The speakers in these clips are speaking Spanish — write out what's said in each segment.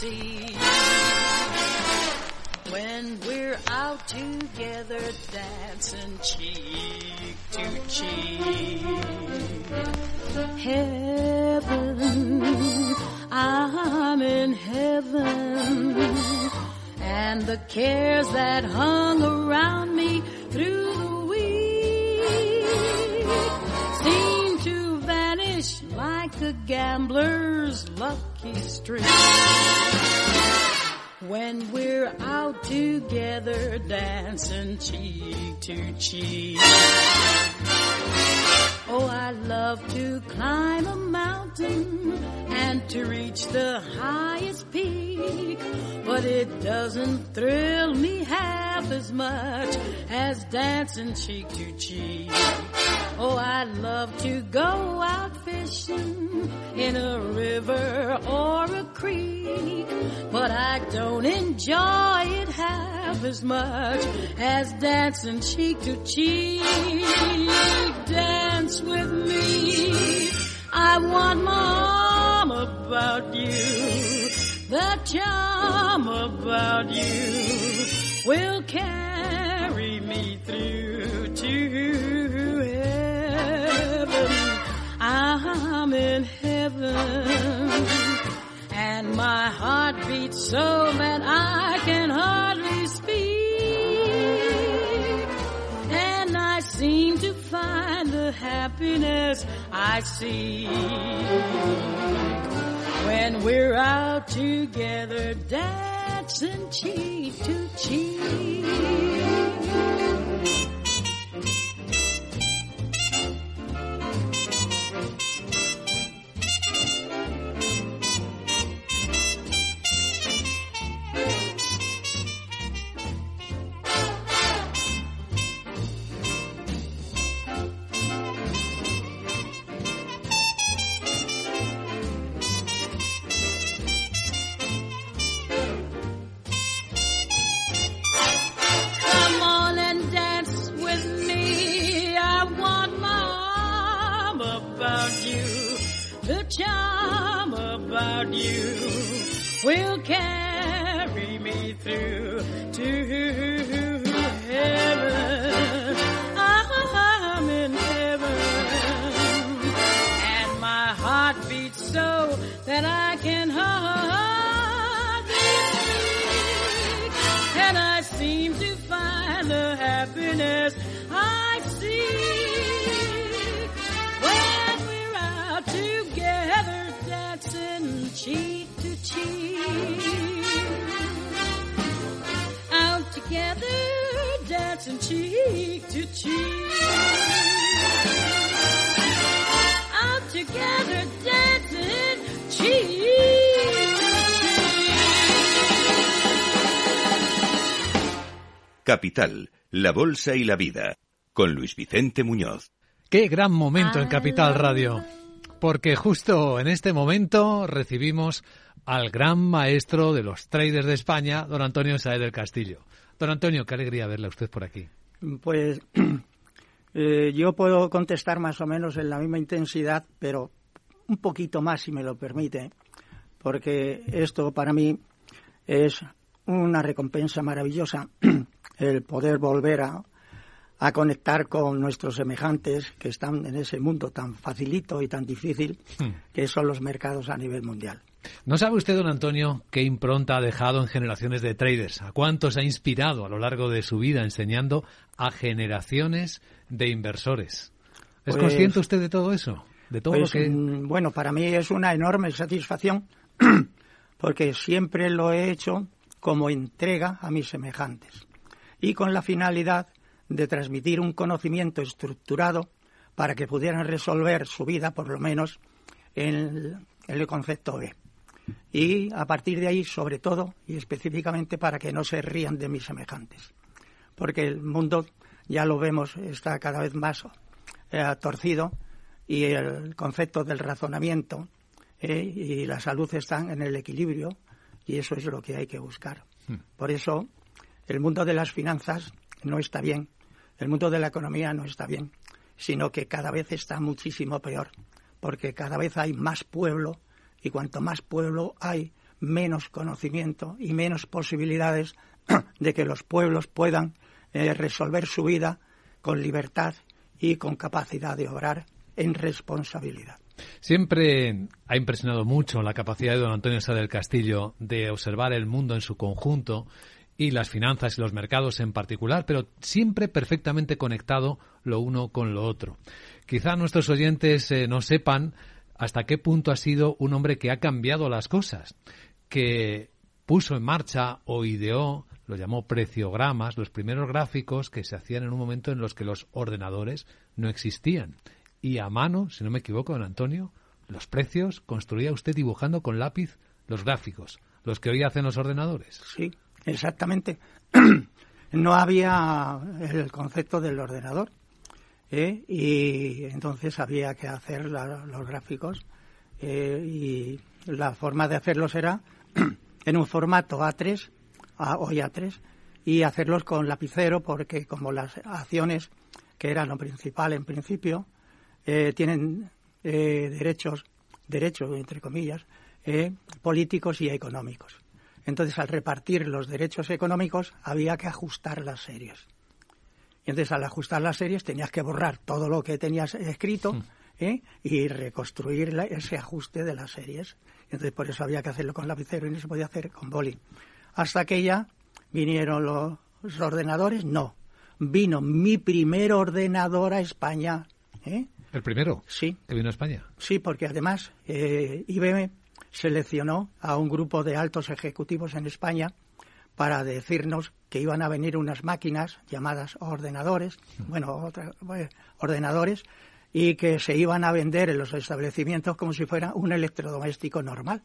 see. Dancing cheek to cheek. Oh, I love to climb a mountain and to reach the highest peak. But it doesn't thrill me half as much as dancing cheek to cheek. As much as dancing cheek to cheek. Dance with me. I want my arm about you. The charm about you will carry me through to heaven. I'm in heaven. And my heart beats so that I can hardly seem to find the happiness I seek. When we're out together dancing cheek to cheek. Charm about you will carry me through Capital, la Bolsa y la Vida, con Luis Vicente Muñoz. Qué gran momento en Capital Radio, porque justo en este momento recibimos al gran maestro de los traders de España, don Antonio Saez del Castillo. Don Antonio, qué alegría verle a usted por aquí. Pues eh, yo puedo contestar más o menos en la misma intensidad, pero un poquito más, si me lo permite, porque esto para mí es una recompensa maravillosa, el poder volver a, a conectar con nuestros semejantes que están en ese mundo tan facilito y tan difícil que son los mercados a nivel mundial. ¿No sabe usted, don Antonio, qué impronta ha dejado en generaciones de traders? ¿A cuántos ha inspirado a lo largo de su vida enseñando a generaciones de inversores? ¿Es Pues- consciente usted de todo eso? De todo Pues, lo que... mm, bueno, para mí es una enorme satisfacción porque siempre lo he hecho como entrega a mis semejantes y con la finalidad de transmitir un conocimiento estructurado para que pudieran resolver su vida, por lo menos en el, concepto B. Y a partir de ahí, sobre todo y específicamente, para que no se rían de mis semejantes. Porque el mundo, ya lo vemos, está cada vez más eh, torcido y el concepto del razonamiento eh, y la salud están en el equilibrio y eso es lo que hay que buscar. Hmm. Por eso el mundo de las finanzas no está bien, el mundo de la economía no está bien, sino que cada vez está muchísimo peor, porque cada vez hay más pueblo y cuanto más pueblo hay, menos conocimiento y menos posibilidades de que los pueblos puedan eh, resolver su vida con libertad y con capacidad de obrar en responsabilidad. Siempre ha impresionado mucho la capacidad de don Antonio Sá del Castillo de observar el mundo en su conjunto y las finanzas y los mercados en particular, pero siempre perfectamente conectado lo uno con lo otro. Quizá nuestros oyentes eh, no sepan hasta qué punto ha sido un hombre que ha cambiado las cosas, que puso en marcha o ideó, lo llamó preciogramas, los primeros gráficos que se hacían en un momento en los que los ordenadores no existían. Y a mano, si no me equivoco, don Antonio, los precios construía usted dibujando con lápiz los gráficos, los que hoy hacen los ordenadores. Sí, exactamente. no había el concepto del ordenador ¿eh? y entonces había que hacer los gráficos eh, y la forma de hacerlos era en un formato A3 hoy A3 y hacerlos con lapicero porque como las acciones que eran lo principal en principio eh, tienen derechos derechos entre comillas políticos y económicos entonces al repartir los derechos económicos había que ajustar las series y entonces al ajustar las series tenías que borrar todo lo que tenías escrito hmm. ¿eh? y reconstruir ese ajuste de las series. Entonces por eso había que hacerlo con lapicero y no se podía hacer con boli. Hasta que ya vinieron los ordenadores, no. Vino mi primer ordenador a España. ¿eh? ¿El primero? Sí. ¿Que vino a España? Sí, porque además eh, IBM seleccionó a un grupo de altos ejecutivos en España para decirnos que iban a venir unas máquinas llamadas ordenadores, bueno, ordenadores, y que se iban a vender en los establecimientos como si fuera un electrodoméstico normal.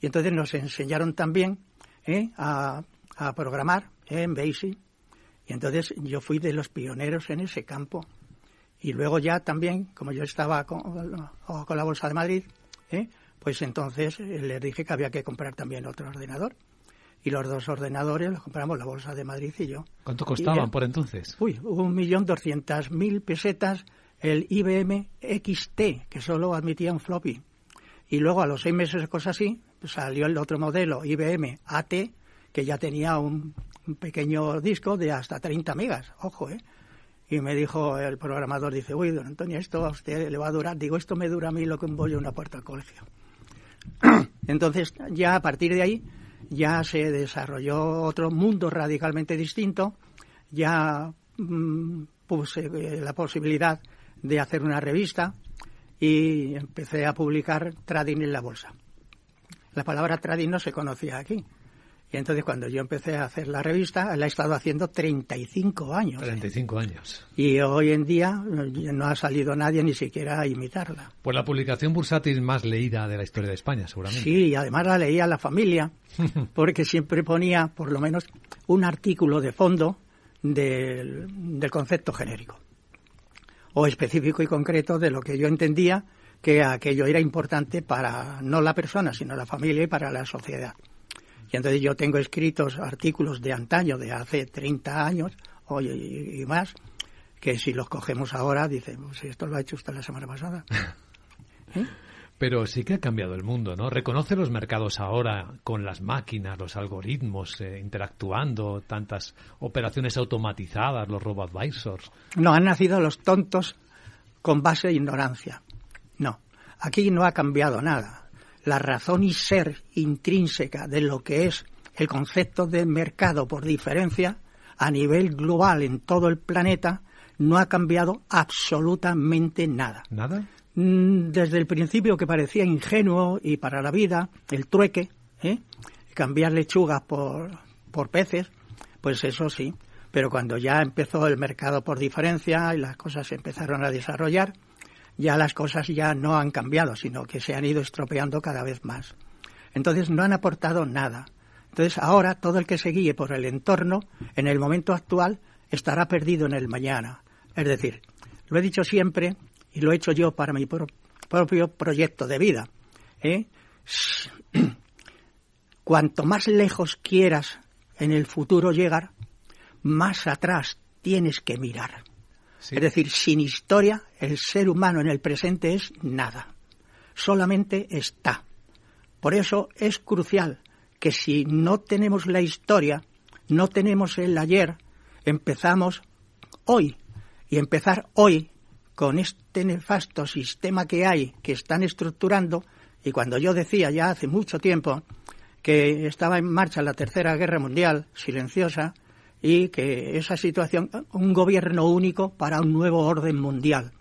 Y entonces nos enseñaron también ¿eh? a, programar ¿eh? en BASIC. Y entonces yo fui de los pioneros en ese campo. Y luego ya también, como yo estaba con, con la Bolsa de Madrid, ¿eh? Pues entonces les dije que había que comprar también otro ordenador y los dos ordenadores los compramos la Bolsa de Madrid y yo. ¿Cuánto costaban por entonces? Uy, un millón doscientas mil pesetas el IBM XT, que solo admitía un floppy. Y luego a los seis meses cosas así, salió el otro modelo, IBM AT, que ya tenía un, pequeño disco de hasta 30 megas, ojo, ¿eh? Y me dijo el programador, dice, uy, don Antonio, esto a usted le va a durar. Digo, esto me dura a mí lo que un bollo en una puerta al colegio. Entonces, ya a partir de ahí, ya se desarrolló otro mundo radicalmente distinto, ya mm, puse eh, la posibilidad de hacer una revista y empecé a publicar trading en la bolsa. La palabra trading no se conocía aquí. Y entonces cuando yo empecé a hacer la revista, la he estado haciendo 35 años. 35 años. Y hoy en día no ha salido nadie ni siquiera a imitarla. Pues la publicación bursátil más leída de la historia de España, seguramente. Sí, y además la leía la familia, porque siempre ponía por lo menos un artículo de fondo del, del concepto genérico o específico y concreto de lo que yo entendía que aquello era importante para no la persona, sino la familia y para la sociedad. Y entonces yo tengo escritos artículos de antaño, de hace 30 años y, más, que si los cogemos ahora, dicen, pues esto lo ha hecho usted la semana pasada. ¿Eh? Pero sí que ha cambiado el mundo, ¿no? Reconoce los mercados ahora con las máquinas, los algoritmos, eh, interactuando, tantas operaciones automatizadas, los robo-advisors. No, han nacido los tontos con base de ignorancia. No, aquí no ha cambiado nada la razón y ser intrínseca de lo que es el concepto de mercado por diferencia a nivel global en todo el planeta no ha cambiado absolutamente nada. ¿Nada? Mm, desde el principio que parecía ingenuo y para la vida, el trueque, ¿eh? cambiar lechugas por, por peces, pues eso sí. Pero cuando ya empezó el mercado por diferencia y las cosas se empezaron a desarrollar, ya las cosas ya no han cambiado, sino que se han ido estropeando cada vez más. Entonces no han aportado nada. Entonces ahora todo el que se guíe por el entorno, en el momento actual, estará perdido en el mañana. Es decir, lo he dicho siempre y lo he hecho yo para mi propio proyecto de vida. ¿eh? cuanto más lejos quieras en el futuro llegar, más atrás tienes que mirar. Es decir, sin historia, el ser humano en el presente es nada. Solamente está. Por eso es crucial que si no tenemos la historia, no tenemos el ayer, empezamos hoy. Y empezar hoy con este nefasto sistema que hay, que están estructurando, y cuando yo decía ya hace mucho tiempo que estaba en marcha la Tercera Guerra Mundial, silenciosa, y que esa situación, un gobierno único para un nuevo orden mundial.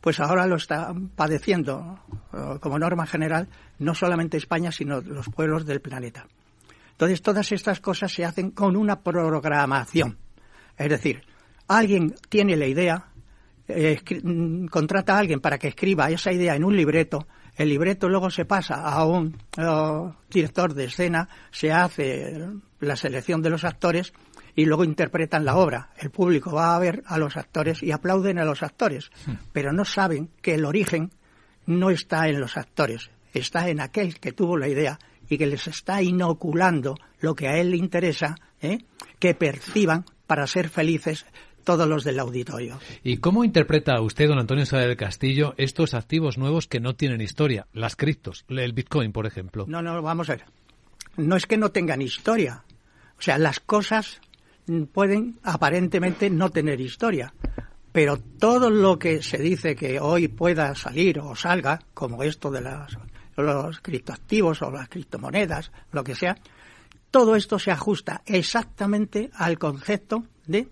Pues ahora lo está padeciendo eh, como norma general no solamente España, sino los pueblos del planeta. Entonces, todas estas cosas se hacen con una programación. Es decir, alguien tiene la idea, eh, mm, contrata a alguien para que escriba esa idea en un libreto, el libreto luego se pasa a un eh, director de escena, se hace la selección de los actores y luego interpretan la obra. El público va a ver a los actores y aplauden a los actores, hmm. pero no saben que el origen no está en los actores, está en aquel que tuvo la idea y que les está inoculando lo que a él le interesa, ¿eh? que perciban para ser felices todos los del auditorio. ¿Y cómo interpreta usted, don Antonio Sá del Castillo, estos activos nuevos que no tienen historia? Las criptos, el Bitcoin, por ejemplo. No, no, vamos a ver. No es que no tengan historia. O sea, las cosas pueden aparentemente no tener historia. Pero todo lo que se dice que hoy pueda salir o salga, como esto de los criptoactivos o las criptomonedas, lo que sea, todo esto se ajusta exactamente al concepto de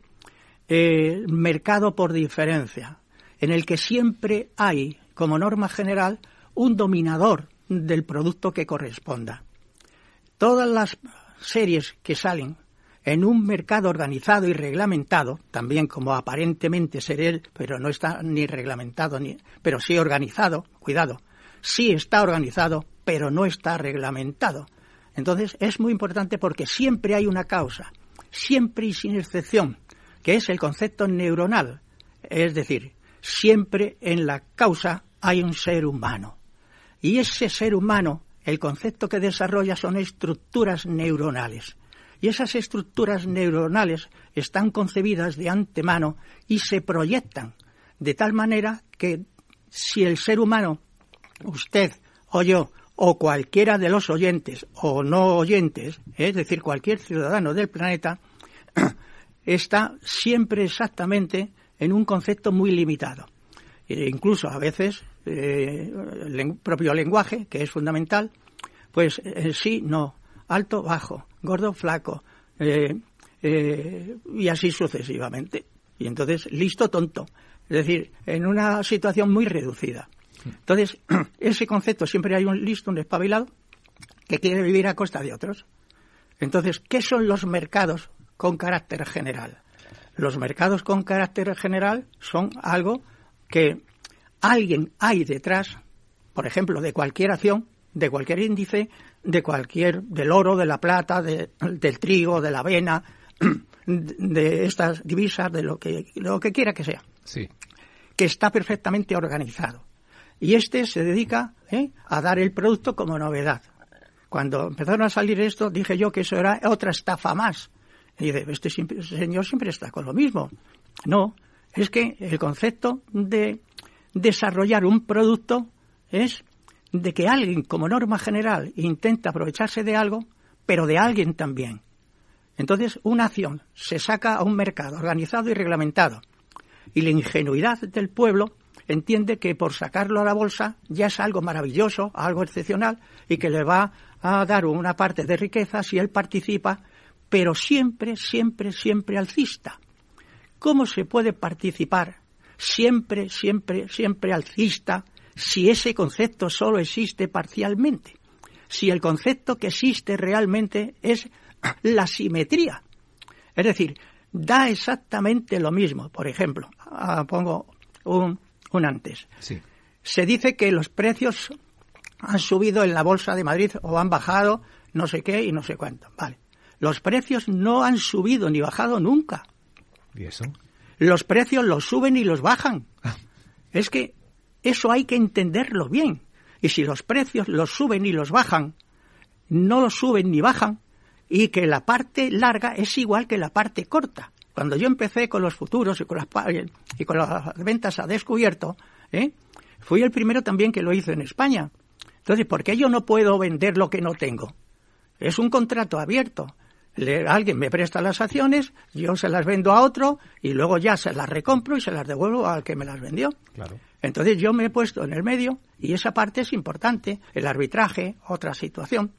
eh, mercado por diferencia, en el que siempre hay, como norma general, un dominador del producto que corresponda. Todas las series que salen en un mercado organizado y reglamentado, también como aparentemente ser él, pero no está ni reglamentado, ni, pero sí organizado, cuidado, sí está organizado, pero no está reglamentado. Entonces es muy importante porque siempre hay una causa, siempre y sin excepción, que es el concepto neuronal, es decir, siempre en la causa hay un ser humano. Y ese ser humano, el concepto que desarrolla son estructuras neuronales. Y esas estructuras neuronales están concebidas de antemano y se proyectan de tal manera que si el ser humano, usted o yo, o cualquiera de los oyentes o no oyentes, es decir, cualquier ciudadano del planeta, está siempre exactamente en un concepto muy limitado. E incluso a veces eh, el propio lenguaje, que es fundamental, pues eh, sí, no, alto, bajo, gordo, flaco, eh, eh, y así sucesivamente. Y entonces, listo, tonto. Es decir, en una situación muy reducida. Entonces, ese concepto siempre hay un listo, un espabilado, que quiere vivir a costa de otros. Entonces, ¿qué son los mercados con carácter general? Los mercados con carácter general son algo que alguien hay detrás, por ejemplo, de cualquier acción, de cualquier índice, de cualquier, del oro, de la plata, del trigo, de la avena, de estas divisas, de lo que, lo que quiera que sea. Sí. Que está perfectamente organizado. Y este se dedica ¿eh? a dar el producto como novedad. Cuando empezaron a salir esto, dije yo que eso era otra estafa más. Y dice, este señor siempre está con lo mismo. No, es que el concepto de desarrollar un producto es de que alguien, como norma general, intenta aprovecharse de algo, pero de alguien también. Entonces, una acción se saca a un mercado organizado y reglamentado, y la ingenuidad del pueblo entiende que por sacarlo a la bolsa ya es algo maravilloso, algo excepcional, y que le va a dar una parte de riqueza si él participa, pero siempre, siempre, siempre alcista. ¿Cómo se puede participar siempre, siempre, siempre alcista si ese concepto solo existe parcialmente, si el concepto que existe realmente es la simetría. Es decir, da exactamente lo mismo. Por ejemplo, ah, pongo un, antes. Se dice que los precios han subido en la Bolsa de Madrid o han bajado no sé qué y no sé cuánto. Vale. Los precios no han subido ni bajado nunca. ¿Y eso? Los precios los suben y los bajan. Ah. Es que eso hay que entenderlo bien. Y si los precios los suben y los bajan, no suben ni bajan y que la parte larga es igual que la parte corta. Cuando yo empecé con los futuros y con las, y con las ventas a descubierto, ¿eh? fui el primero también que lo hizo en España. Entonces, ¿por qué yo no puedo vender lo que no tengo? Es un contrato abierto. alguien me presta las acciones, yo se las vendo a otro y luego ya se las recompro y se las devuelvo al que me las vendió. Claro. Entonces yo me he puesto en el medio y esa parte es importante. El arbitraje, otra situación.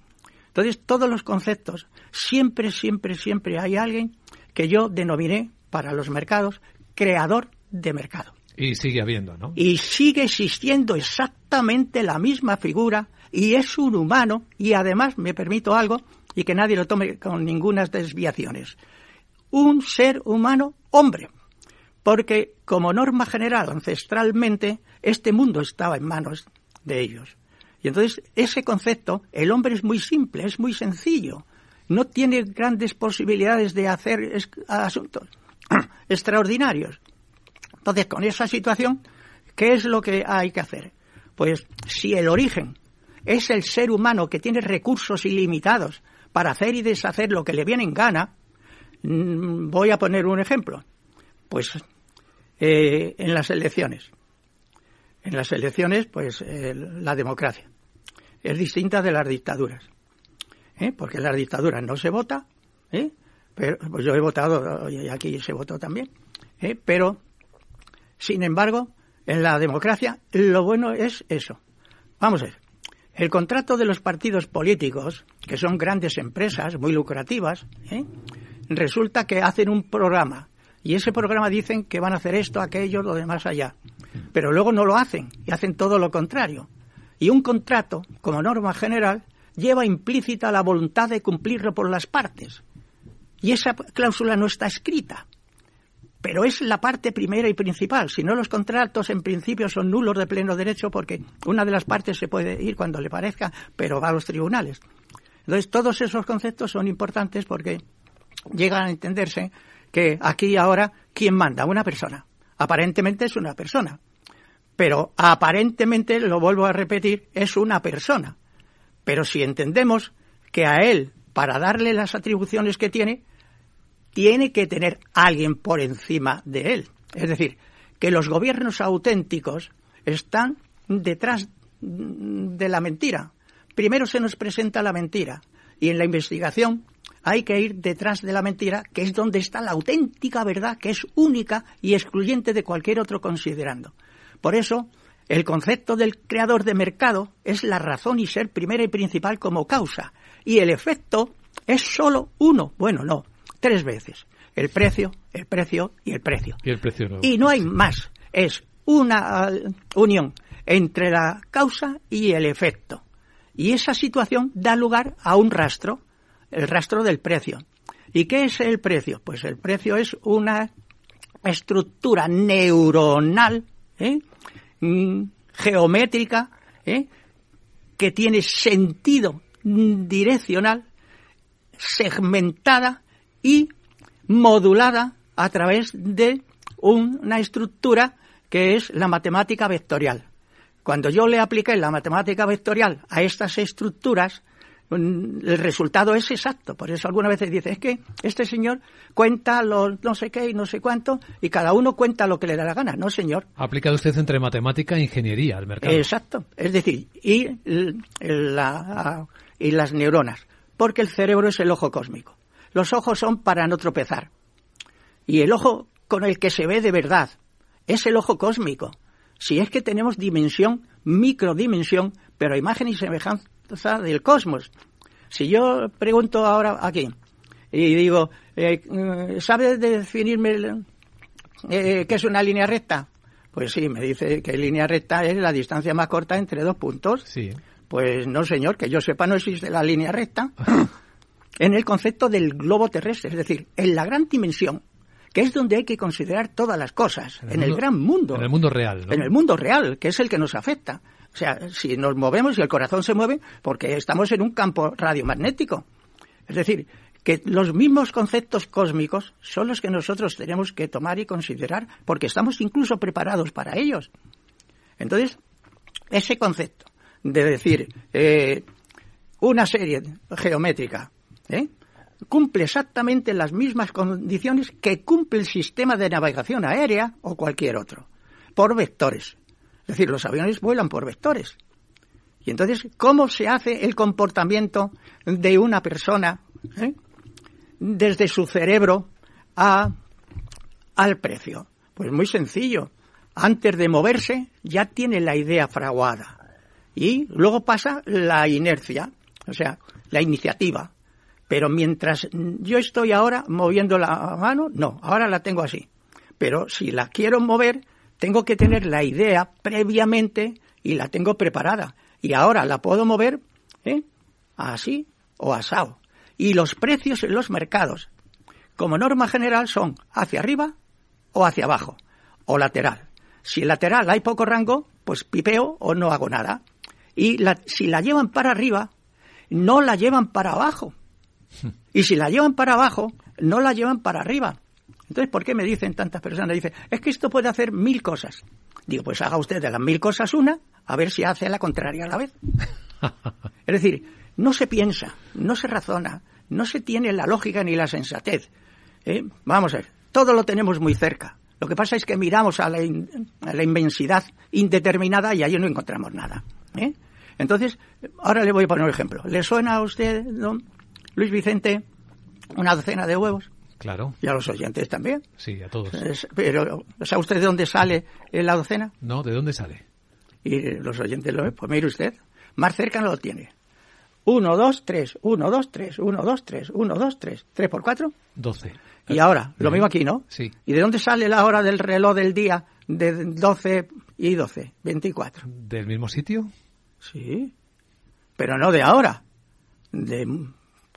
Entonces todos los conceptos, siempre, siempre, siempre hay alguien que yo denominé para los mercados creador de mercado. Y sigue habiendo, ¿no? Y sigue existiendo exactamente la misma figura y es un humano y además me permito algo y que nadie lo tome con ninguna desviaciones. Un ser humano hombre. Porque como norma general, ancestralmente, este mundo estaba en manos de ellos. Y entonces ese concepto, el hombre es muy simple, es muy sencillo no tiene grandes posibilidades de hacer asuntos extraordinarios. Entonces, con esa situación, ¿qué es lo que hay que hacer? Pues si el origen es el ser humano que tiene recursos ilimitados para hacer y deshacer lo que le viene en gana, mm, voy a poner un ejemplo. Pues eh, en las elecciones. En las elecciones, pues la democracia es distinta de las dictaduras. ¿eh? porque en las dictaduras no se vota, ¿eh? pero pues yo he votado, y aquí se votó también, ¿eh? pero, sin embargo, en la democracia lo bueno es eso. Vamos a ver, el contrato de los partidos políticos, que son grandes empresas muy lucrativas, resulta que hacen un programa y ese programa dicen que van a hacer esto, aquello, lo demás allá. Pero luego no lo hacen y hacen todo lo contrario. Y un contrato, como norma general, lleva implícita la voluntad de cumplirlo por las partes. Y esa cláusula no está escrita. Pero es la parte primera y principal. Si no, los contratos en principio son nulos de pleno derecho porque una de las partes se puede ir cuando le parezca, pero va a los tribunales. Entonces, todos esos conceptos son importantes porque llegan a entenderse que aquí ahora, ¿quién manda? Una persona. Aparentemente es una persona. Pero aparentemente, lo vuelvo a repetir, es una persona. Pero si entendemos que a él, para darle las atribuciones que tiene, tiene que tener alguien por encima de él. Es decir, que los gobiernos auténticos están detrás de la mentira. Primero se nos presenta la mentira y en la investigación hay que ir detrás de la mentira, que es donde está la auténtica verdad, que es única y excluyente de cualquier otro considerando. Por eso, el concepto del creador de mercado es la razón y ser primera y principal como causa. Y el efecto es solo uno. Bueno, no, tres veces. El precio, el precio y el precio. Y el precio no. Y no hay más. Es una uh, unión entre la causa y el efecto. Y esa situación da lugar a un rastro, el rastro del precio. ¿Y qué es el precio? Pues el precio es una estructura neuronal ¿eh? Mm, geométrica, ¿eh? que tiene sentido direccional, segmentada y modulada a través de una estructura que es la matemática vectorial. Cuando yo le apliqué la matemática vectorial a estas estructuras, el resultado es exacto. Por eso algunas veces dice, es que este señor cuenta los no sé qué y no sé cuánto, y cada uno cuenta lo que le da la gana. No, señor. Ha aplicado usted entre matemática e ingeniería al mercado. Exacto. Es decir, y, la, y las neuronas. Porque el cerebro es el ojo cósmico. Los ojos son para no tropezar. Y el ojo con el que se ve de verdad es el ojo cósmico. Si es que tenemos dimensión, microdimensión, pero imagen y semejanza del cosmos. Si yo pregunto ahora aquí y digo, eh, ¿sabes definirme eh, qué es una línea recta? Pues sí, me dice que línea recta es la distancia más corta entre dos puntos. Sí. Pues no, señor, que yo sepa no existe la línea recta en el concepto del globo terrestre, es decir, en la gran dimensión, que es donde hay que considerar todas las cosas, en el, gran mundo. En el mundo real. En el mundo real, que es el que nos afecta. O sea, si nos movemos y el corazón se mueve, porque estamos en un campo radiomagnético. Es decir, que los mismos conceptos cósmicos son los que nosotros tenemos que tomar y considerar, porque estamos incluso preparados para ellos. Entonces, ese concepto de decir, eh, una serie geométrica, ¿eh? Cumple exactamente las mismas condiciones que cumple el sistema de navegación aérea o cualquier otro, por vectores. Es decir, los aviones vuelan por vectores. Y entonces, ¿cómo se hace el comportamiento de una persona ¿eh? desde su cerebro a, al precio? Pues muy sencillo. Antes de moverse ya tiene la idea fraguada. Y luego pasa la inercia, o sea, la iniciativa. Pero mientras yo estoy ahora moviendo la mano, no, ahora la tengo así. Pero si la quiero mover, tengo que tener la idea previamente y la tengo preparada. Y ahora la puedo mover ¿eh? así o asado. Y los precios en los mercados, como norma general, son hacia arriba o hacia abajo, o lateral. Si lateral hay poco rango, pues pipeo o no hago nada. Y si la llevan para arriba, no la llevan para abajo, y si la llevan para abajo, no la llevan para arriba. Entonces, ¿por qué me dicen tantas personas? Dicen, es que esto puede hacer mil cosas. Digo, pues haga usted de las mil cosas una, a ver si hace la contraria a la vez. es decir, no se piensa, no se razona, no se tiene la lógica ni la sensatez. ¿eh? Vamos a ver, todo lo tenemos muy cerca. Lo que pasa es que miramos a la, inmensidad indeterminada y allí no encontramos nada. ¿eh? Entonces, ahora le voy a poner un ejemplo. ¿Le suena a usted, don Luis Vicente, una docena de huevos. Claro. Y a los oyentes también. Sí, a todos. pero, ¿sabe usted de dónde sale la docena? No, ¿de dónde sale? Y los oyentes lo ven. Pues mire usted, más cerca no lo tiene. Uno, dos, tres, uno, dos, tres, uno, dos, tres, uno, dos, tres. ¿Tres por cuatro? Doce. Y ahora, lo mismo aquí, ¿no? Sí. ¿Y de dónde sale la hora del reloj del día de doce y doce? Veinticuatro. ¿Del mismo sitio? Sí. Pero no de ahora. De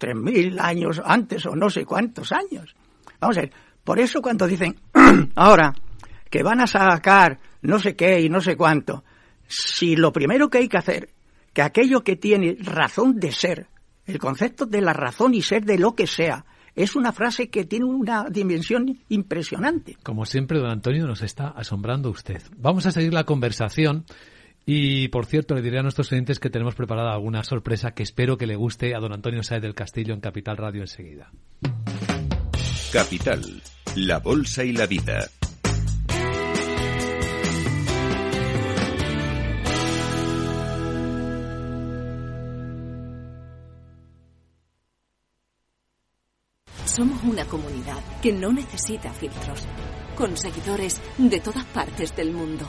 tres mil años antes o no sé cuántos años. Vamos a ver, por eso cuando dicen ahora que van a sacar no sé qué y no sé cuánto, si lo primero que hay que hacer, que aquello que tiene razón de ser, el concepto de la razón y ser de lo que sea, es una frase que tiene una dimensión impresionante. Como siempre, don Antonio, nos está asombrando usted. Vamos a seguir la conversación y por cierto, le diré a nuestros oyentes que tenemos preparada alguna sorpresa que espero que le guste a don Antonio Saez del Castillo en Capital Radio enseguida. Capital, la bolsa y la vida. Somos una comunidad que no necesita filtros, con seguidores de todas partes del mundo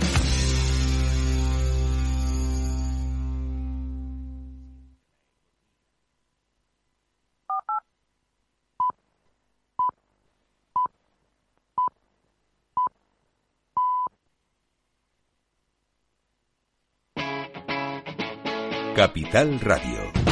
Capital Radio.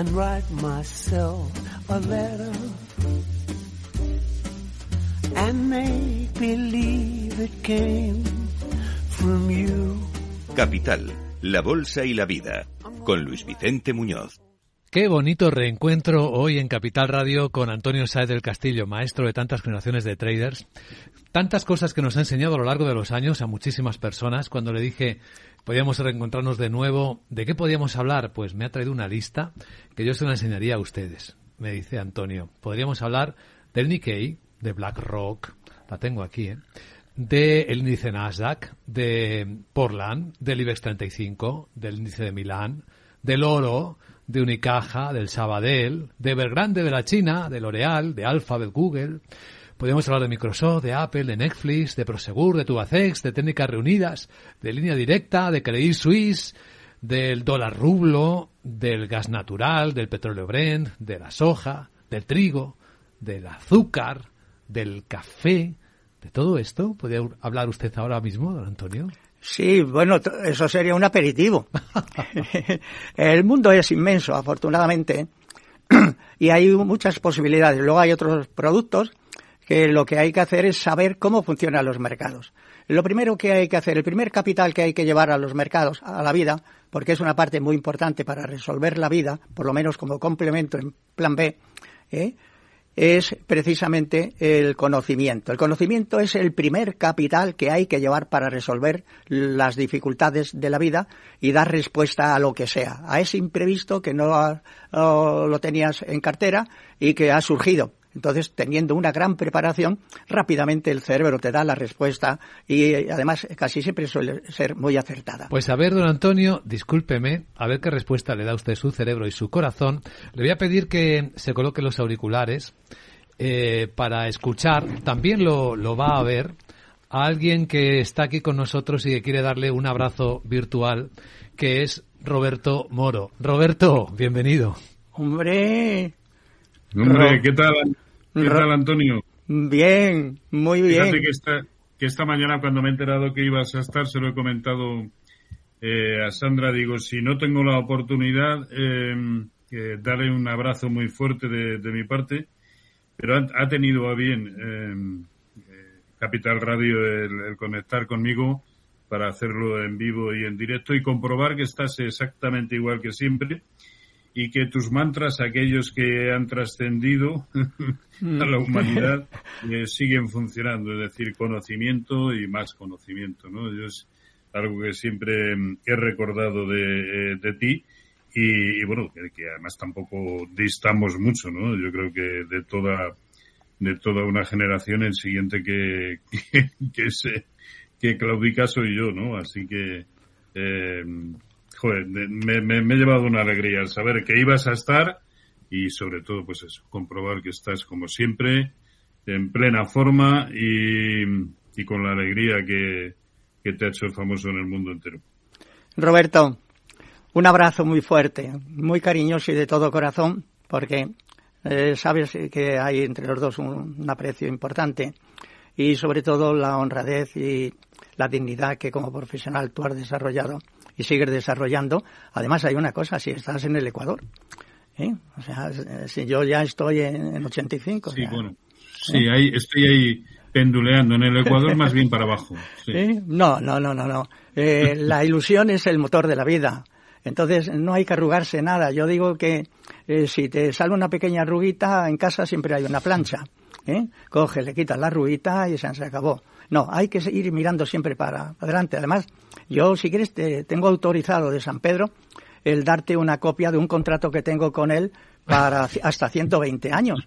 And write myself a letter and make believe it came from you. Capital, la bolsa y la vida, con Luis Vicente Muñoz. Qué bonito reencuentro hoy en Capital Radio con Antonio Saez del Castillo, maestro de tantas generaciones de traders. Tantas cosas que nos ha enseñado a lo largo de los años a muchísimas personas. Cuando le dije podíamos reencontrarnos de nuevo, ¿de qué podíamos hablar? Pues me ha traído una lista que yo se la enseñaría a ustedes. Me dice Antonio, podríamos hablar del Nikkei, de BlackRock, la tengo aquí, ¿eh? del índice Nasdaq, de Portland, del IBEX 35, del índice de Milán, del oro, de Unicaja, del Sabadell, de Evergrande de la China, de L'Oreal, de Alphabet, Google. Podemos hablar de Microsoft, de Apple, de Netflix, de Prosegur, de Tubacex, de Técnicas Reunidas, de Línea Directa, de Credit Suisse, del dólar rublo, del gas natural, del petróleo Brent, de la soja, del trigo, del azúcar, del café. ¿De todo esto podría hablar usted ahora mismo, don Antonio? Sí, bueno, eso sería un aperitivo. el mundo es inmenso, afortunadamente, y hay muchas posibilidades. Luego hay otros productos que lo que hay que hacer es saber cómo funcionan los mercados. Lo primero que hay que hacer, el primer capital que hay que llevar a los mercados, a la vida, porque es una parte muy importante para resolver la vida, por lo menos como complemento en plan B, ¿eh? Es precisamente el conocimiento. El conocimiento es el primer capital que hay que llevar para resolver las dificultades de la vida y dar respuesta a lo que sea, a ese imprevisto que no lo tenías en cartera y que ha surgido. Entonces, teniendo una gran preparación, rápidamente el cerebro te da la respuesta y además casi siempre suele ser muy acertada. Pues a ver, don Antonio, discúlpeme, a ver qué respuesta le da usted su cerebro y su corazón. Le voy a pedir que se coloque los auriculares eh, para escuchar. También lo, lo va a ver a alguien que está aquí con nosotros y que quiere darle un abrazo virtual, que es Roberto Moro. Roberto, bienvenido. Hombre, Hombre, ¿qué tal? ¿Qué tal, Antonio? Bien, muy bien. Fíjate que esta, que esta mañana cuando me he enterado que ibas a estar, se lo he comentado eh, a Sandra, digo, si no tengo la oportunidad, eh, darle un abrazo muy fuerte de, mi parte, pero ha, tenido a bien eh, Capital Radio el, conectar conmigo para hacerlo en vivo y en directo y comprobar que estás exactamente igual que siempre y que tus mantras, aquellos que han trascendido a la humanidad, eh, siguen funcionando, es decir, conocimiento y más conocimiento, ¿no? es algo que siempre mm, he recordado de, eh, ti y, bueno, que, además tampoco distamos mucho, ¿no? Yo creo que de toda de toda una generación el siguiente que que, que, se, que claudica soy yo, ¿no? Así que eh, joder, me, me, he llevado una alegría al saber que ibas a estar y sobre todo, pues eso, comprobar que estás como siempre, en plena forma y, con la alegría que, que te ha hecho famoso en el mundo entero. Roberto, un abrazo muy fuerte, muy cariñoso y de todo corazón, porque eh, sabes que hay entre los dos un, un, aprecio importante y sobre todo la honradez y la dignidad que como profesional tú has desarrollado y sigues desarrollando. Además, hay una cosa, si estás en el Ecuador, ¿eh? o sea, si yo ya estoy en, 85. Sí, bueno, sí, ahí, estoy ahí penduleando en el Ecuador más bien para abajo. ¿Eh? No, no, no, no, no. Eh, la ilusión es el motor de la vida. Entonces no hay que arrugarse nada. Yo digo que eh, si te sale una pequeña arruguita, en casa siempre hay una plancha. ¿eh? Coge, le quitas la arruguita y se acabó. No, hay que seguir mirando siempre para adelante. Además, yo, si quieres, te tengo autorizado de San Pedro el darte una copia de un contrato que tengo con él para hasta 120 años.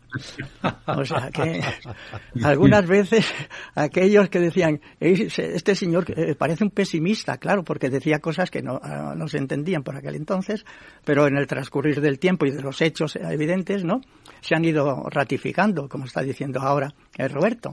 O sea que algunas veces aquellos que decían, este señor eh, parece un pesimista, claro, porque decía cosas que no, ah, no se entendían por aquel entonces, pero en el transcurrir del tiempo y de los hechos evidentes, ¿no? Se han ido ratificando, como está diciendo ahora el Roberto.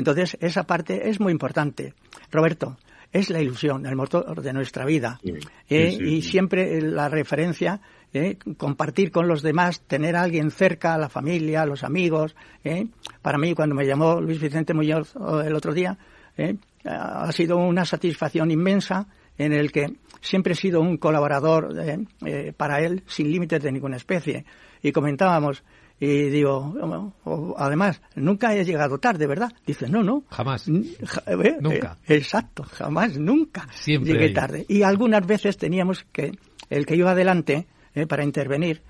Entonces, esa parte es muy importante. Roberto, es la ilusión, el motor de nuestra vida. ¿eh? y siempre la referencia, ¿eh? compartir con los demás, tener a alguien cerca, la familia, los amigos. ¿eh? Para mí, cuando me llamó Luis Vicente Muñoz el otro día, ha sido una satisfacción inmensa en el que siempre he sido un colaborador eh, eh, para él sin límites de ninguna especie. Y comentábamos, y digo, además, nunca he llegado tarde, ¿verdad? Dice, no, no. Jamás. nunca. exacto, jamás, nunca Siempre llegué tarde. Y algunas veces teníamos que, el que iba adelante para intervenir,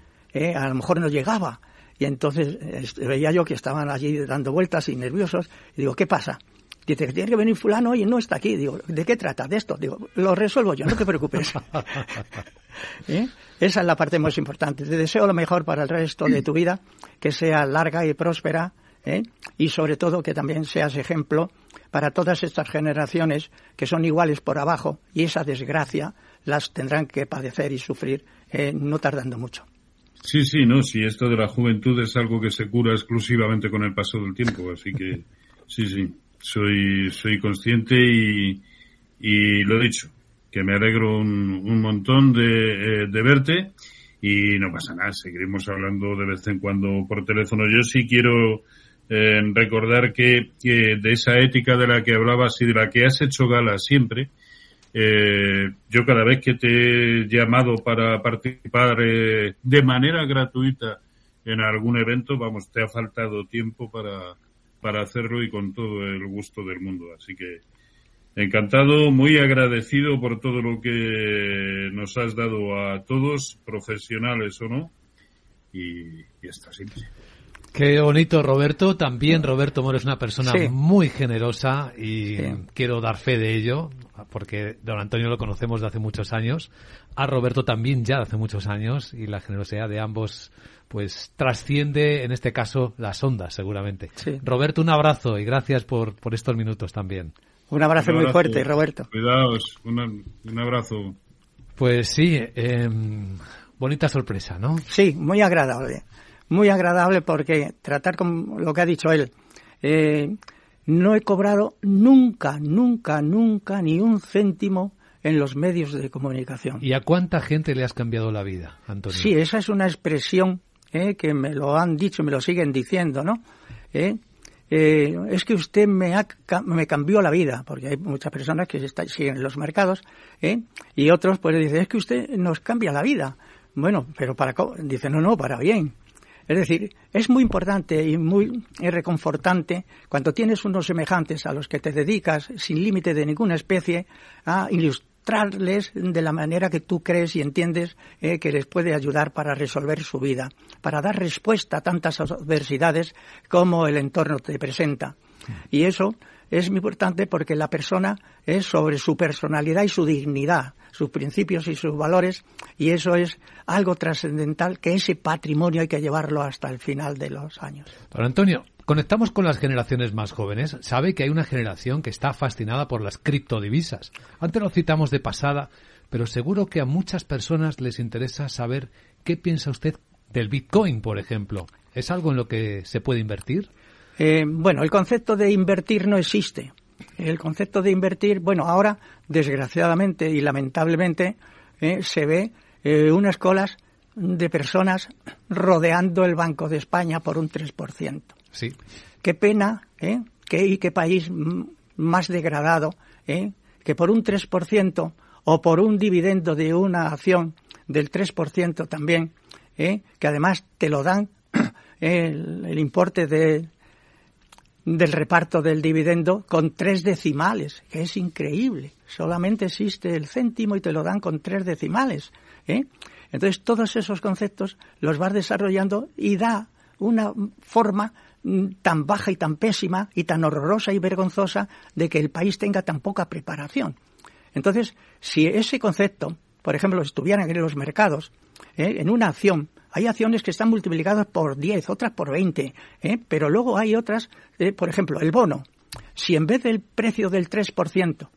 a lo mejor no llegaba. Y entonces veía yo que estaban allí dando vueltas y nerviosos. Y digo, ¿qué pasa? Dice que tiene que venir fulano y no está aquí. Digo, ¿de qué trata? De esto. Digo, lo resuelvo yo, no te preocupes. ¿Eh? Esa es la parte más importante. Te deseo lo mejor para el resto de tu vida, que sea larga y próspera, ¿eh? y sobre todo que también seas ejemplo para todas estas generaciones que son iguales por abajo y esa desgracia las tendrán que padecer y sufrir eh, no tardando mucho. Sí, sí, no, sí, esto de la juventud es algo que se cura exclusivamente con el paso del tiempo, así que sí, sí soy, soy consciente y, y lo he dicho, que me alegro un, un montón de, eh, de verte y no pasa nada, seguiremos hablando de vez en cuando por teléfono. Yo sí quiero eh, recordar que, que, de esa ética de la que hablabas y de la que has hecho gala siempre, eh, yo cada vez que te he llamado para participar eh, de manera gratuita en algún evento, vamos, te ha faltado tiempo para, para hacerlo y con todo el gusto del mundo. Así que encantado, muy agradecido por todo lo que nos has dado a todos, profesionales o no, y, hasta siempre. Qué bonito, Roberto. También Roberto Moro es una persona muy generosa y quiero dar fe de ello, porque don Antonio lo conocemos de hace muchos años. A Roberto también ya de hace muchos años y la generosidad de ambos pues trasciende en este caso las ondas seguramente. Roberto, un abrazo y gracias por, por estos minutos también. Un abrazo, muy fuerte, Roberto. Cuidaos, un abrazo. Pues sí, em, bonita sorpresa, ¿no? Sí, muy agradable. Muy agradable porque tratar con lo que ha dicho él. Eh, no he cobrado nunca, nunca, nunca ni un céntimo en los medios de comunicación. ¿Y a cuánta gente le has cambiado la vida, Antonio? Sí, esa es una expresión ¿eh? que me lo han dicho, me lo siguen diciendo, ¿no? ¿Eh? Eh, es que usted me, ha, me cambió la vida, porque hay muchas personas que está, siguen en los mercados, y otros pues dicen, es que usted nos cambia la vida. Bueno, pero para, dice, no, no, para bien. Es decir, es muy importante y muy reconfortante cuando tienes unos semejantes a los que te dedicas sin límite de ninguna especie a ilustrar de la manera que tú crees y entiendes eh, que les puede ayudar para resolver su vida, para dar respuesta a tantas adversidades como el entorno te presenta. Y eso es muy importante porque la persona es sobre su personalidad y su dignidad, sus principios y sus valores, y eso es algo trascendental que ese patrimonio hay que llevarlo hasta el final de los años. Antonio, Conectamos con las generaciones más jóvenes. Sabe que hay una generación que está fascinada por las criptodivisas. Antes lo citamos de pasada, pero seguro que a muchas personas les interesa saber qué piensa usted del Bitcoin, por ejemplo. ¿Es algo en lo que se puede invertir? Eh, bueno, el concepto de invertir no existe. El concepto de invertir, bueno, ahora, desgraciadamente y lamentablemente, eh, se ve eh, unas colas de personas rodeando el Banco de España por un 3%. Sí. Qué pena, ¿eh? ¿Qué, y qué país más degradado, ¿eh? que por un 3% o por un dividendo de una acción del 3% también, ¿eh? que además te lo dan el, el importe de, del reparto del dividendo con tres decimales, que es increíble. Solamente existe el céntimo y te lo dan con tres decimales. ¿eh? Entonces, todos esos conceptos los vas desarrollando y da una forma mm, tan baja y tan pésima y tan horrorosa y vergonzosa de que el país tenga tan poca preparación. Entonces, si ese concepto, por ejemplo, estuvieran en los mercados, ¿eh? en una acción, hay acciones que están multiplicadas por 10, otras por 20, ¿eh? pero luego hay otras, eh, por ejemplo, el bono. Si en vez del precio del 3%,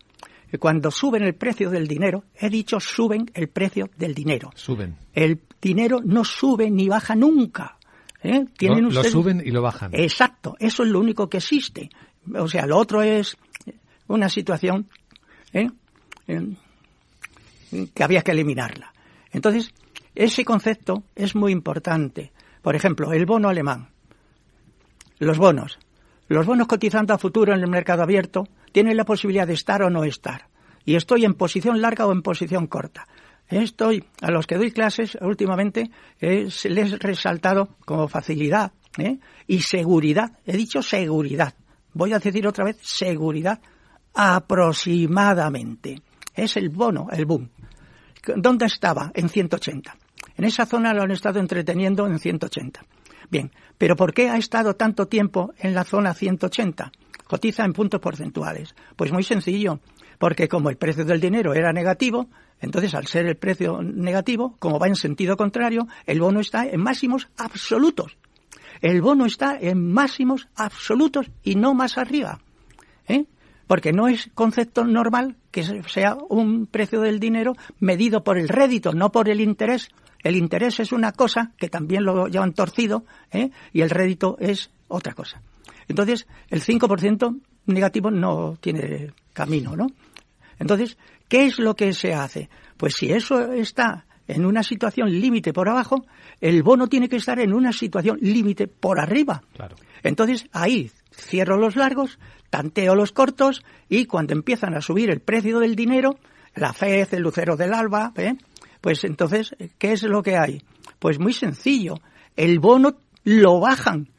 cuando suben el precio del dinero, he dicho suben el precio del dinero. Suben. El dinero no sube ni baja nunca. ¿Eh? ¿Tienen lo, suben y lo bajan. Exacto, eso es lo único que existe. O sea, lo otro es una situación ¿eh? que había que eliminarla. Entonces, ese concepto es muy importante. Por ejemplo, el bono alemán. Los bonos. Los bonos cotizando a futuro en el mercado abierto tienen la posibilidad de estar o no estar. y estoy en posición larga o en posición corta. Estoy, a los que doy clases últimamente, eh, les he resaltado como facilidad ¿eh? y seguridad. He dicho seguridad. Voy a decir otra vez seguridad aproximadamente. Es el bono, el boom. ¿Dónde estaba? En 180. En esa zona lo han estado entreteniendo en 180. Bien, pero ¿por qué ha estado tanto tiempo en la zona 180? Cotiza en puntos porcentuales. Pues muy sencillo, porque como el precio del dinero era negativo, entonces al ser el precio negativo, como va en sentido contrario, el bono está en máximos absolutos. El bono está en máximos absolutos y no más arriba. ¿eh? Porque no es concepto normal que sea un precio del dinero medido por el rédito, no por el interés. El interés es una cosa que también lo llevan torcido ¿eh? y el rédito es otra cosa. Entonces, el 5% negativo no tiene camino, ¿no? Entonces, ¿qué es lo que se hace? Pues si eso está en una situación límite por abajo, el bono tiene que estar en una situación límite por arriba. Entonces, ahí cierro los largos, tanteo los cortos y cuando empiezan a subir el precio del dinero, la FED, el lucero del alba, ¿eh? Pues entonces, ¿qué es lo que hay? Pues muy sencillo, el bono lo bajan,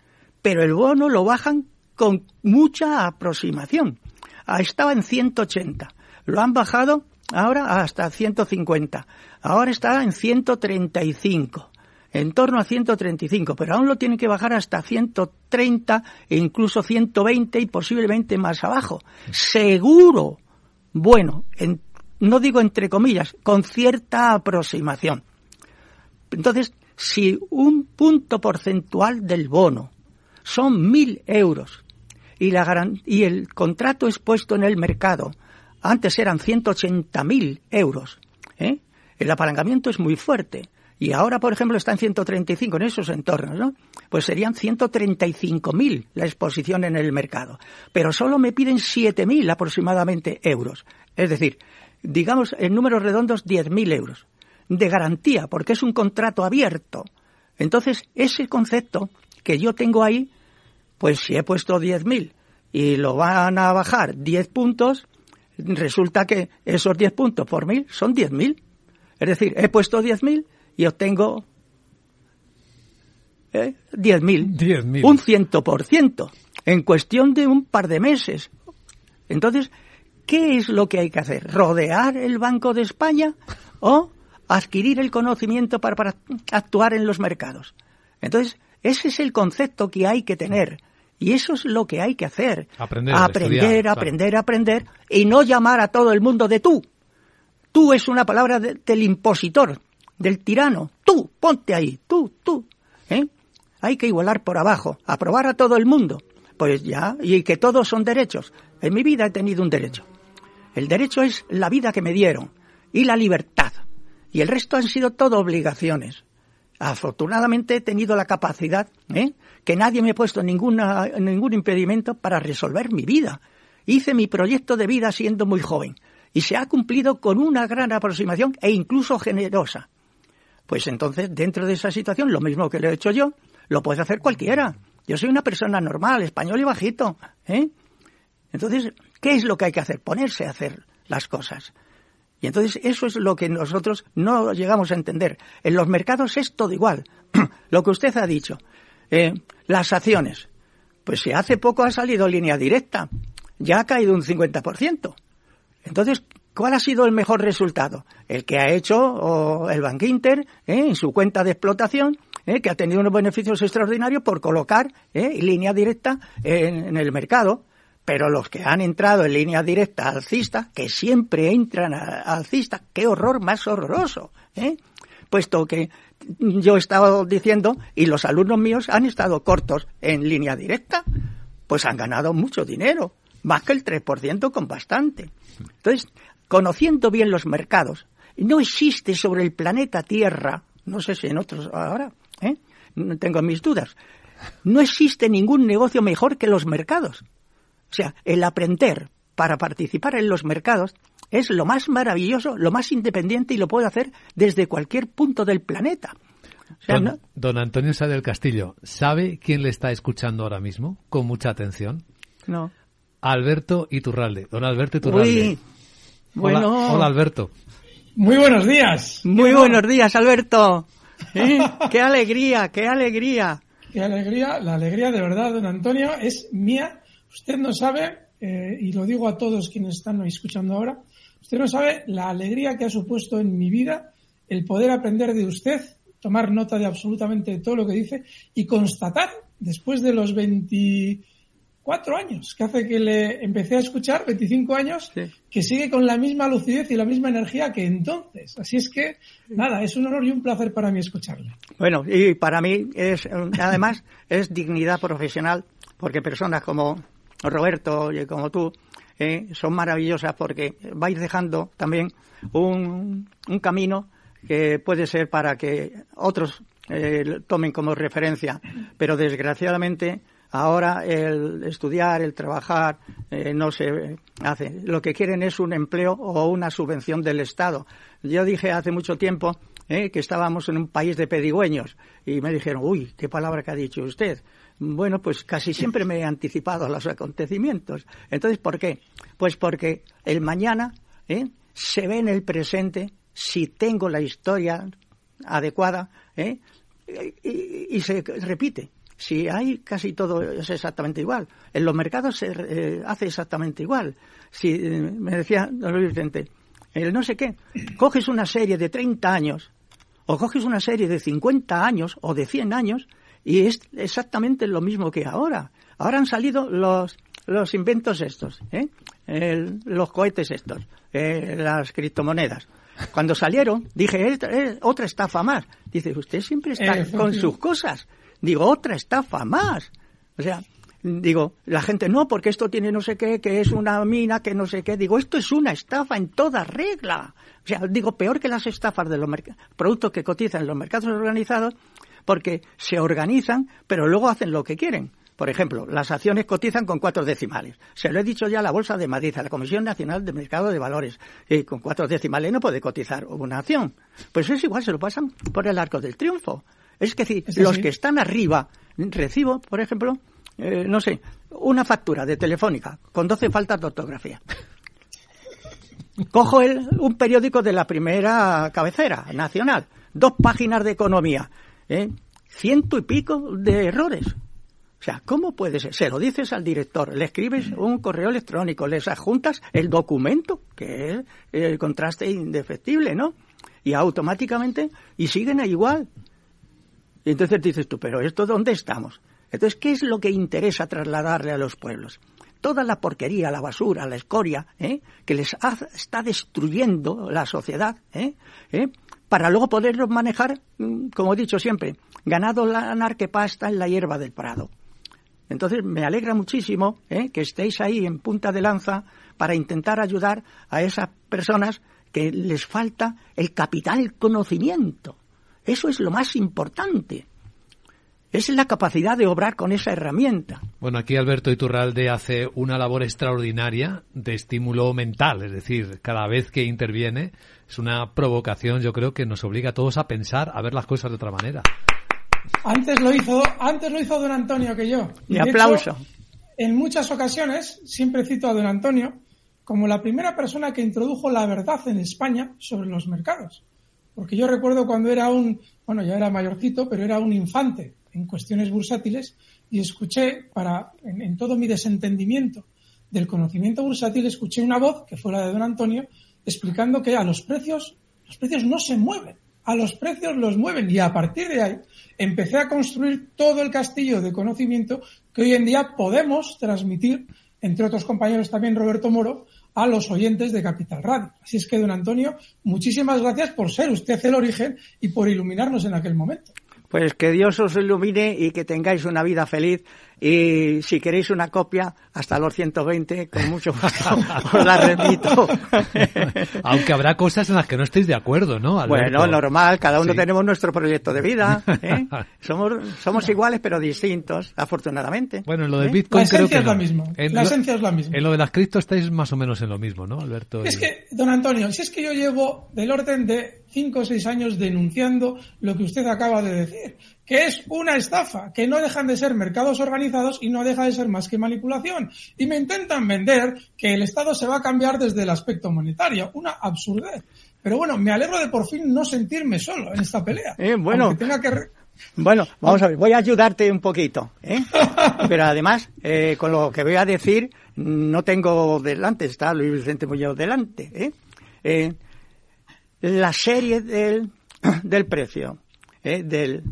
pero el bono lo bajan con mucha aproximación. Ah, estaba en 180, lo han bajado ahora hasta 150, ahora está en 135 en torno a 135, pero aún lo tienen que bajar hasta 130 e incluso 120 y posiblemente más abajo. Seguro. Bueno, no digo entre comillas, con cierta aproximación. Entonces, si un punto porcentual del bono son mil euros y, el contrato es puesto en el mercado, antes eran 180.000 euros, ¿eh? el apalancamiento es muy fuerte y ahora, por ejemplo, está en 135 en esos entornos, ¿no? Pues serían 135.000 la exposición en el mercado. Pero solo me piden 7.000 aproximadamente euros. Es decir, digamos en números redondos 10.000 euros de garantía, porque es un contrato abierto. Entonces, ese concepto que yo tengo ahí, pues si he puesto 10.000 y lo van a bajar 10 puntos, resulta que esos 10 puntos por mil son 10.000. Es decir, he puesto 10.000 y obtengo ¿eh? 10.000. Un ciento por ciento. En cuestión de un par de meses. Entonces, ¿qué es lo que hay que hacer? ¿Rodear el Banco de España o adquirir el conocimiento para, para actuar en los mercados? Entonces, ese es el concepto que hay que tener. Y eso es lo que hay que hacer. Aprender, aprender, aprender, aprender. Y no llamar a todo el mundo de tú. Tú es una palabra del impositor del tirano. Tú, ponte ahí, tú, tú. ¿eh? Hay que igualar por abajo, aprobar a todo el mundo. Pues ya, y que todos son derechos. En mi vida he tenido un derecho. El derecho es la vida que me dieron y la libertad. Y el resto han sido todo obligaciones. Afortunadamente he tenido la capacidad, ¿eh? que nadie me ha puesto ninguna, ningún impedimento para resolver mi vida. Hice mi proyecto de vida siendo muy joven y se ha cumplido con una gran aproximación e incluso generosa. Pues entonces, dentro de esa situación, lo mismo que lo he hecho yo, lo puede hacer cualquiera. Yo soy una persona normal, español y bajito. ¿eh? Entonces, ¿qué es lo que hay que hacer? Ponerse a hacer las cosas. Y entonces eso es lo que nosotros no llegamos a entender. En los mercados es todo igual. lo que usted ha dicho. Eh, las acciones. Pues si hace poco ha salido línea directa, ya ha caído un 50%. Entonces, ¿Cuál ha sido el mejor resultado? El que ha hecho el Bank Inter ¿eh? en su cuenta de explotación, ¿eh? que ha tenido unos beneficios extraordinarios por colocar línea directa en, el mercado. Pero los que han entrado en línea directa alcista, que siempre entran alcista, qué horror más horroroso, puesto que yo he estado diciendo y los alumnos míos han estado cortos en línea directa, pues han ganado mucho dinero, más que el 3% con bastante. Entonces, conociendo bien los mercados. No existe sobre el planeta Tierra, no sé si en otros ahora, ¿eh? tengo mis dudas, no existe ningún negocio mejor que los mercados. O sea, el aprender para participar en los mercados es lo más maravilloso, lo más independiente y lo puede hacer desde cualquier punto del planeta. don, don, Antonio Sá del Castillo, ¿sabe quién le está escuchando ahora mismo? Con mucha atención. No. Alberto Iturralde. Don Alberto Iturralde. Bueno. Hola, Alberto. Muy buenos días. Muy buenos días, Alberto. ¿Eh? ¡Qué alegría, qué alegría! Qué alegría, la alegría de verdad, don Antonio, es mía. Usted no sabe, eh, y lo digo a todos quienes están escuchando ahora, usted no sabe la alegría que ha supuesto en mi vida el poder aprender de usted, tomar nota de absolutamente todo lo que dice y constatar, después de los 20 cuatro años, que hace que le empecé a escuchar, 25 años, que sigue con la misma lucidez y la misma energía que entonces. Así es que, nada, es un honor y un placer para mí escucharle. Bueno, y para mí es, además, es dignidad profesional, porque personas como Roberto como tú eh, son maravillosas porque vais dejando también un, un camino que puede ser para que otros eh, tomen como referencia, pero desgraciadamente Ahora el estudiar, el trabajar, eh, no se hace. Lo que quieren es un empleo o una subvención del Estado. Yo dije hace mucho tiempo eh, que estábamos en un país de pedigüeños y me dijeron, uy, qué palabra que ha dicho usted. Bueno, pues casi siempre me he anticipado a los acontecimientos. Entonces, ¿por qué? Pues porque el mañana eh, se ve en el presente si tengo la historia adecuada y se repite si hay casi todo es exactamente igual. En los mercados se eh, hace exactamente igual. Si eh, me decía don Luis Vicente, el no sé qué, coges una serie de 30 años o coges una serie de 50 años o de 100 años y es exactamente lo mismo que ahora. Ahora han salido los los inventos estos, ¿eh? los cohetes estos, las criptomonedas. Cuando salieron, dije, otra estafa más. Dice, usted siempre está con sus cosas. Digo, otra estafa más. O sea, digo, la gente, no, porque esto tiene no sé qué, que es una mina, que no sé qué. Digo, esto es una estafa en toda regla. O sea, digo, peor que las estafas de los productos que cotizan en los mercados organizados, porque se organizan, pero luego hacen lo que quieren. Por ejemplo, las acciones cotizan con cuatro decimales. Se lo he dicho ya a la Bolsa de Madrid, a la Comisión Nacional de Mercado de Valores. Y con cuatro decimales no puede cotizar una acción. Pues es igual, se lo pasan por el arco del triunfo. Es decir, los que están arriba, recibo, por ejemplo, eh, no sé, una factura de Telefónica con 12 faltas de ortografía. Cojo el, un periódico de la primera cabecera nacional, dos páginas de economía, ¿eh? ciento y pico de errores. O sea, ¿cómo puede ser? Se lo dices al director, le escribes un correo electrónico, les adjuntas el documento, que es el contraste indefectible, ¿no? Y automáticamente, y siguen igual. Y entonces dices tú, pero ¿esto dónde estamos? Entonces, ¿qué es lo que interesa trasladarle a los pueblos? Toda la porquería, la basura, la escoria, ¿eh? que les está destruyendo la sociedad, ¿eh? ¿Eh? Para luego poderlos manejar, mm, como he dicho siempre, ganado la narquepasta en la hierba del prado. Entonces, me alegra muchísimo que estéis ahí en punta de lanza para intentar ayudar a esas personas que les falta el capital conocimiento. Eso es lo más importante. Es la capacidad de obrar con esa herramienta. Bueno, aquí Alberto Iturralde hace una labor extraordinaria de estímulo mental, es decir, cada vez que interviene es una provocación, yo creo que nos obliga a todos a pensar, a ver las cosas de otra manera. Antes lo hizo, antes lo hizo don Antonio que yo. Y, aplauso. en muchas ocasiones, siempre cito a don Antonio como la primera persona que introdujo la verdad en España sobre los mercados. Porque yo recuerdo cuando era un, bueno, ya era mayorcito, pero era un infante en cuestiones bursátiles y escuché, para, en, todo mi desentendimiento del conocimiento bursátil, escuché una voz, que fue la de don Antonio, explicando que a los precios, los precios no se mueven, a los precios los mueven y a partir de ahí empecé a construir todo el castillo de conocimiento que hoy en día podemos transmitir, entre otros compañeros también Roberto Moro, a los oyentes de Capital Radio. Así es que, don Antonio, muchísimas gracias por ser usted el origen y por iluminarnos en aquel momento. Pues que Dios os ilumine y que tengáis una vida feliz y si queréis una copia, hasta los 120, con mucho gusto os la repito. Aunque habrá cosas en las que no estéis de acuerdo, ¿no? Bueno, normal, cada uno tenemos nuestro proyecto de vida. ¿eh? Somos, somos iguales pero distintos, afortunadamente. Bueno, en lo del ¿eh? Bitcoin la creo es la misma. la esencia es la misma. En lo de las cripto estáis más o menos en lo mismo, ¿no, Alberto? Es que, don Antonio, si es que yo llevo del orden de cinco o seis años denunciando lo que usted acaba de decir que es una estafa, que no dejan de ser mercados organizados y no deja de ser más que manipulación. Y me intentan vender que el Estado se va a cambiar desde el aspecto monetario. Una absurdez. Pero bueno, me alegro de por fin no sentirme solo en esta pelea. Eh, bueno. Bueno, vamos a ver, voy a ayudarte un poquito, ¿eh? Pero además, eh, con lo que voy a decir, no tengo delante, está Luis Vicente Muñoz delante, ¿eh? eh la serie del, del precio ¿eh? del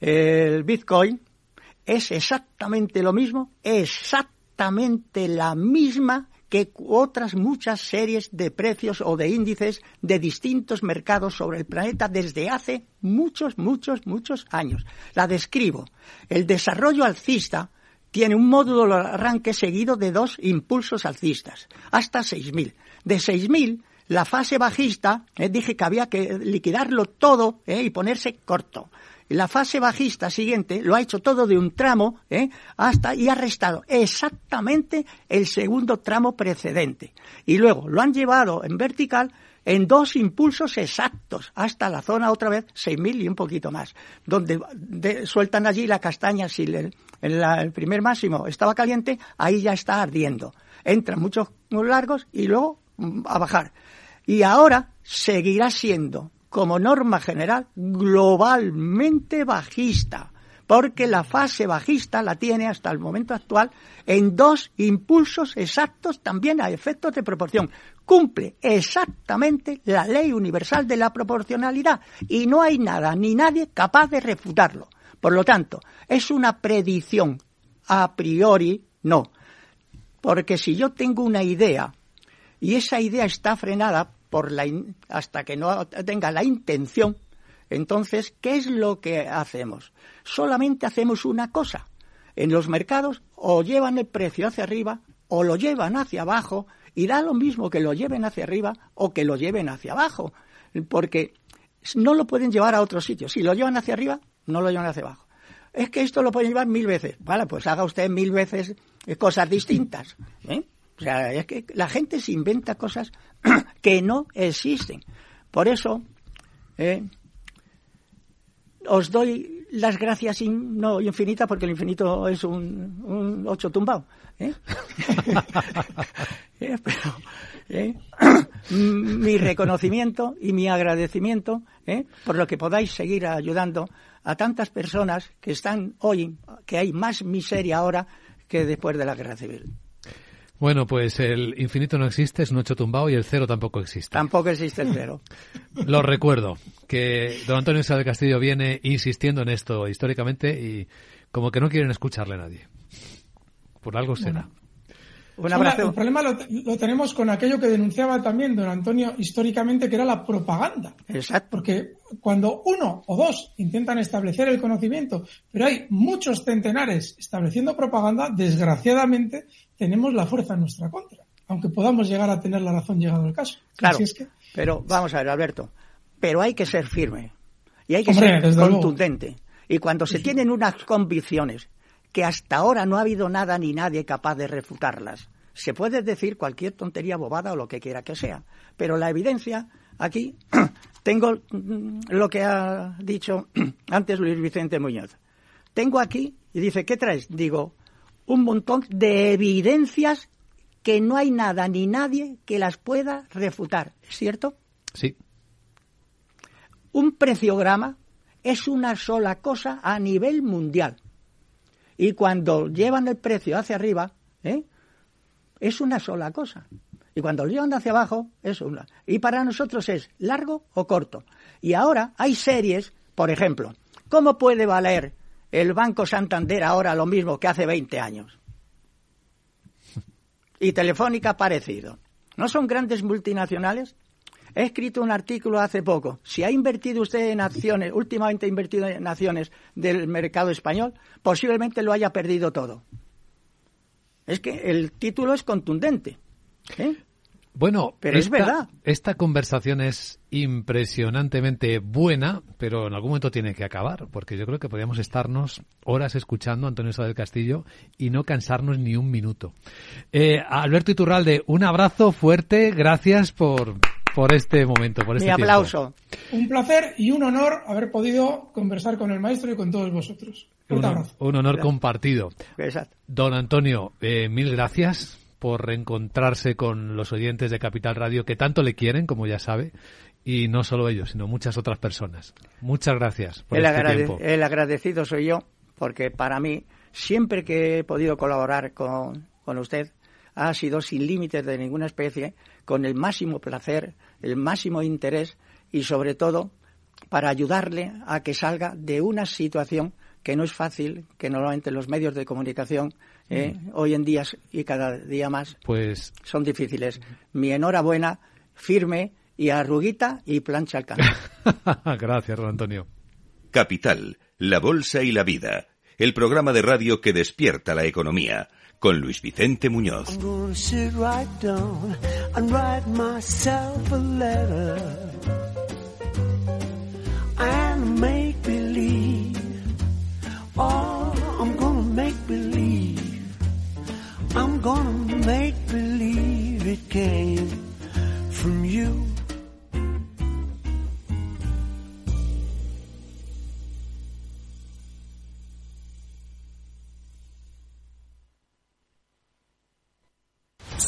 el Bitcoin es exactamente lo mismo, exactamente la misma que otras muchas series de precios o de índices de distintos mercados sobre el planeta desde hace muchos, muchos, muchos años. La describo. El desarrollo alcista tiene un módulo de arranque seguido de dos impulsos alcistas, hasta 6.000. De 6.000 la fase bajista, eh, dije que había que liquidarlo todo eh, y ponerse corto. La fase bajista siguiente lo ha hecho todo de un tramo eh, hasta y ha restado exactamente el segundo tramo precedente. Y luego lo han llevado en vertical en dos impulsos exactos hasta la zona otra vez 6.000 y un poquito más, donde sueltan allí la castaña si el, primer máximo estaba caliente, ahí ya está ardiendo. Entran muchos largos y luego mm, a bajar y ahora seguirá siendo, como norma general, globalmente bajista, porque la fase bajista la tiene hasta el momento actual en dos impulsos exactos también a efectos de proporción. Cumple exactamente la ley universal de la proporcionalidad y no hay nada ni nadie capaz de refutarlo. Por lo tanto, es una predicción a priori, no. Porque si yo tengo una idea y esa idea está frenada por la hasta que no tenga la intención, entonces, ¿qué es lo que hacemos? Solamente hacemos una cosa. En los mercados o llevan el precio hacia arriba o lo llevan hacia abajo y da lo mismo que lo lleven hacia arriba o que lo lleven hacia abajo, porque no lo pueden llevar a otro sitio. Si lo llevan hacia arriba, no lo llevan hacia abajo. Es que esto lo pueden llevar mil veces. Vale, pues haga usted mil veces cosas distintas. ¿eh? O sea, es que la gente se inventa cosas que no existen. Por eso, eh, os doy las gracias no infinitas porque el infinito es un, un ocho tumbado. ¿eh? eh mi reconocimiento y mi agradecimiento por lo que podáis seguir ayudando a tantas personas que están hoy, que hay más miseria ahora que después de la guerra civil. Bueno, pues el infinito no existe, es un ocho tumbado y el cero tampoco existe. Tampoco existe el cero. Lo recuerdo, que don Antonio Isabel Castillo viene insistiendo en esto históricamente y como que no quieren escucharle a nadie. Por algo será. Un abrazo. el problema lo, lo, tenemos con aquello que denunciaba también don Antonio históricamente, que era la propaganda. Exacto. Porque cuando uno o dos intentan establecer el conocimiento, pero hay muchos centenares estableciendo propaganda, desgraciadamente tenemos la fuerza en nuestra contra, aunque podamos llegar a tener la razón llegado el caso. Claro, es que... pero vamos a ver, Alberto, pero hay que ser firme y hay que ser contundente. Y cuando se tienen unas convicciones que hasta ahora no ha habido nada ni nadie capaz de refutarlas, se puede decir cualquier tontería bobada o lo que quiera que sea, pero la evidencia aquí tengo mm, lo que ha dicho antes Luis Vicente Muñoz. Tengo aquí y dice, ¿qué traes? Digo, un montón de evidencias que no hay nada ni nadie que las pueda refutar, ¿es cierto? Sí. Un preciograma es una sola cosa a nivel mundial. Y cuando llevan el precio hacia arriba, ¿eh? es una sola cosa. Y cuando lo llevan hacia abajo, es una. Y para nosotros es largo o corto. Y ahora hay series, por ejemplo, ¿cómo puede valer el Banco Santander ahora lo mismo que hace 20 años. Y Telefónica parecido. ¿No son grandes multinacionales? He escrito un artículo hace poco. Si ha invertido usted en acciones, últimamente ha invertido en acciones del mercado español, posiblemente lo haya perdido todo. Es que el título es contundente. ¿eh? Bueno, pero esta, es verdad. Esta conversación es impresionantemente buena, pero en algún momento tiene que acabar, porque yo creo que podríamos estarnos horas escuchando a Antonio Sá del Castillo y no cansarnos ni un minuto. Eh, Alberto Iturralde, un abrazo fuerte, gracias por por este momento, por este Mi aplauso. Un placer y un honor haber podido conversar con el maestro y con todos vosotros. Un, honor compartido. Don Antonio, eh, mil gracias por reencontrarse con los oyentes de Capital Radio que tanto le quieren, como ya sabe, y no solo ellos, sino muchas otras personas. Muchas gracias por el, este tiempo. el agradecido soy yo, porque para mí, siempre que he podido colaborar con, con usted, ha sido sin límites de ninguna especie, con el máximo placer, el máximo interés y sobre todo para ayudarle a que salga de una situación que no es fácil, que normalmente los medios de comunicación eh, mm. hoy en día y cada día más pues... son difíciles. Mi enhorabuena, firme y arruguita y plancha al canto. Gracias, don Antonio. Capital, la bolsa y la vida. El programa de radio que despierta la economía con Luis Vicente Muñoz. I'm gonna make believe it came from you.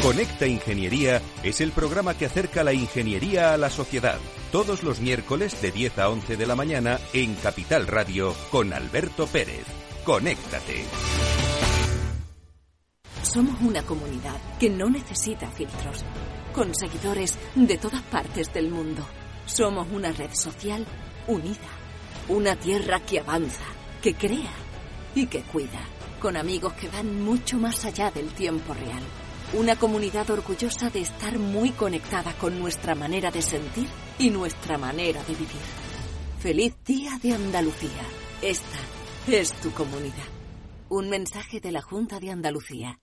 Conecta Ingeniería es el programa que acerca la ingeniería a la sociedad. Todos los miércoles de 10 a 11 de la mañana en Capital Radio con Alberto Pérez. Conéctate. Somos una comunidad que no necesita filtros, con seguidores de todas partes del mundo. Somos una red social unida, una tierra que avanza, que crea y que cuida, con amigos que van mucho más allá del tiempo real una comunidad orgullosa de estar muy conectada con nuestra manera de sentir y nuestra manera de vivir. Feliz Día de Andalucía. Esta es tu comunidad. Un mensaje de la Junta de Andalucía.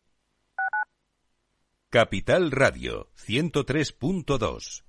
Capital Radio 103.2